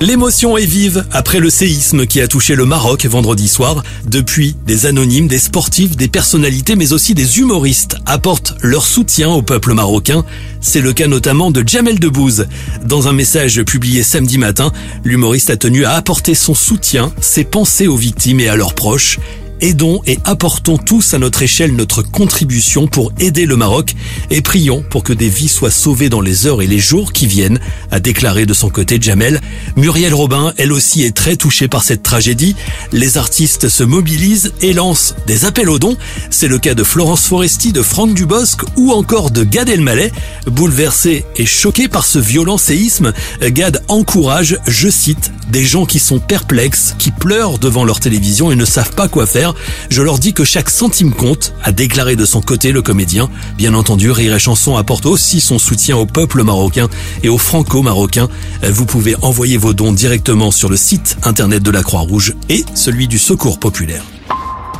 L'émotion est vive après le séisme qui a touché le Maroc vendredi soir. Depuis, des anonymes, des sportifs, des personnalités, mais aussi des humoristes apportent leur soutien au peuple marocain. C'est le cas notamment de Jamel Debbouze. Dans un message publié samedi matin, l'humoriste a tenu à apporter son soutien, ses pensées aux victimes et à leurs proches. Aidons et apportons tous à notre échelle notre contribution pour aider le Maroc et prions pour que des vies soient sauvées dans les heures et les jours qui viennent, a déclaré de son côté Jamel. Muriel Robin, elle aussi, est très touchée par cette tragédie. Les artistes se mobilisent et lancent des appels aux dons. C'est le cas de Florence Foresti, de Franck Dubosc ou encore de Gad Elmaleh. Bouleversé et choqué par ce violent séisme, Gad encourage, je cite, des gens qui sont perplexes, qui pleurent devant leur télévision et ne savent pas quoi faire. Je leur dis que chaque centime compte, a déclaré de son côté le comédien. Bien entendu, Rire Chanson apporte aussi son soutien au peuple marocain et aux franco-marocains. Vous pouvez envoyer vos dons directement sur le site internet de la Croix-Rouge et celui du Secours Populaire.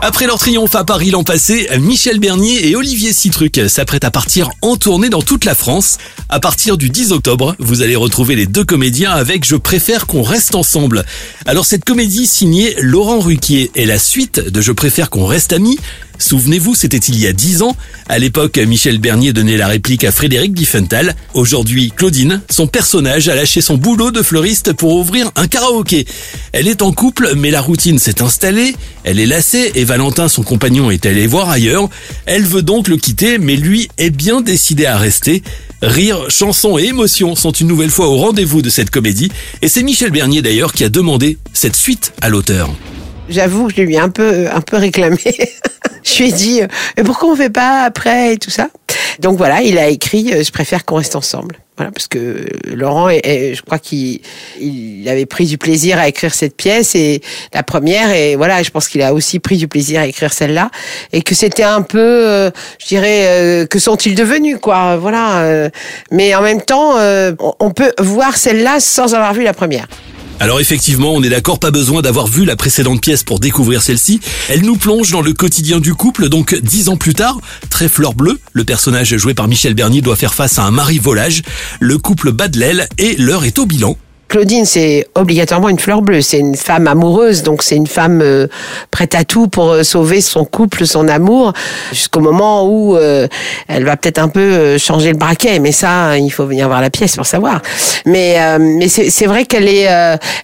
Après leur triomphe à Paris l'an passé, Michel Bernier et Olivier Citruc s'apprêtent à partir en tournée dans toute la France. À partir du 10 octobre, vous allez retrouver les deux comédiens avec Je préfère qu'on reste ensemble. Alors cette comédie signée Laurent Ruquier est la suite de Je préfère qu'on reste amis. Souvenez-vous, c'était il y a dix ans. À l'époque, Michel Bernier donnait la réplique à Frédéric Diffenthal. Aujourd'hui, Claudine, son personnage, a lâché son boulot de fleuriste pour ouvrir un karaoké. Elle est en couple, mais la routine s'est installée. Elle est lassée et Valentin, son compagnon, est allé voir ailleurs. Elle veut donc le quitter, mais lui est bien décidé à rester. Rire, chansons et émotions sont une nouvelle fois au rendez-vous de cette comédie. Et c'est Michel Bernier d'ailleurs qui a demandé cette suite à l'auteur. J'avoue que je lui ai un peu, un peu réclamé. je lui ai dit, euh, pourquoi on fait pas après et tout ça. Donc voilà, il a écrit, euh, je préfère qu'on reste ensemble. Voilà, parce que Laurent, je crois qu'il il avait pris du plaisir à écrire cette pièce et la première et voilà, je pense qu'il a aussi pris du plaisir à écrire celle-là et que c'était un peu, euh, je dirais, que sont-ils devenus quoi, voilà. mais en même temps, on peut voir celle-là sans avoir vu la première. Alors effectivement, on est d'accord, pas besoin d'avoir vu la précédente pièce pour découvrir celle-ci. Elle nous plonge dans le quotidien du couple, donc dix ans plus tard, très fleur bleue, le personnage joué par Michel Bernier doit faire face à un mari volage, le couple bat de l'aile et l'heure est au bilan. Claudine, c'est obligatoirement une fleur bleue. C'est une femme amoureuse, donc c'est une femme euh, prête à tout pour euh, sauver son couple, son amour, jusqu'au moment où euh, elle va peut-être un peu changer le braquet. Mais ça, il faut venir voir la pièce pour savoir. Mais mais c'est vrai qu'elle est,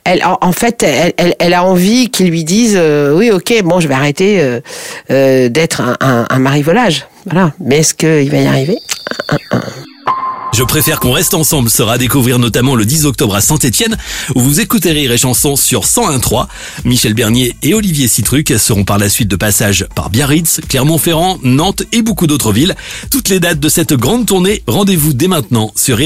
elle en, fait, elle, elle, a envie qu'ils lui disent, oui, ok, bon, je vais arrêter d'être un, un, un mari volage. Voilà. Mais est-ce qu'il va y arriver? Je préfère qu'on reste ensemble sera à découvrir notamment le 10 octobre à Saint-Etienne où vous écoutez Rire et Chansons sur 101.3. Michel Bernier et Olivier Citruc seront par la suite de passage par Biarritz, Clermont-Ferrand, Nantes et beaucoup d'autres villes. Toutes les dates de cette grande tournée, rendez-vous dès maintenant sur.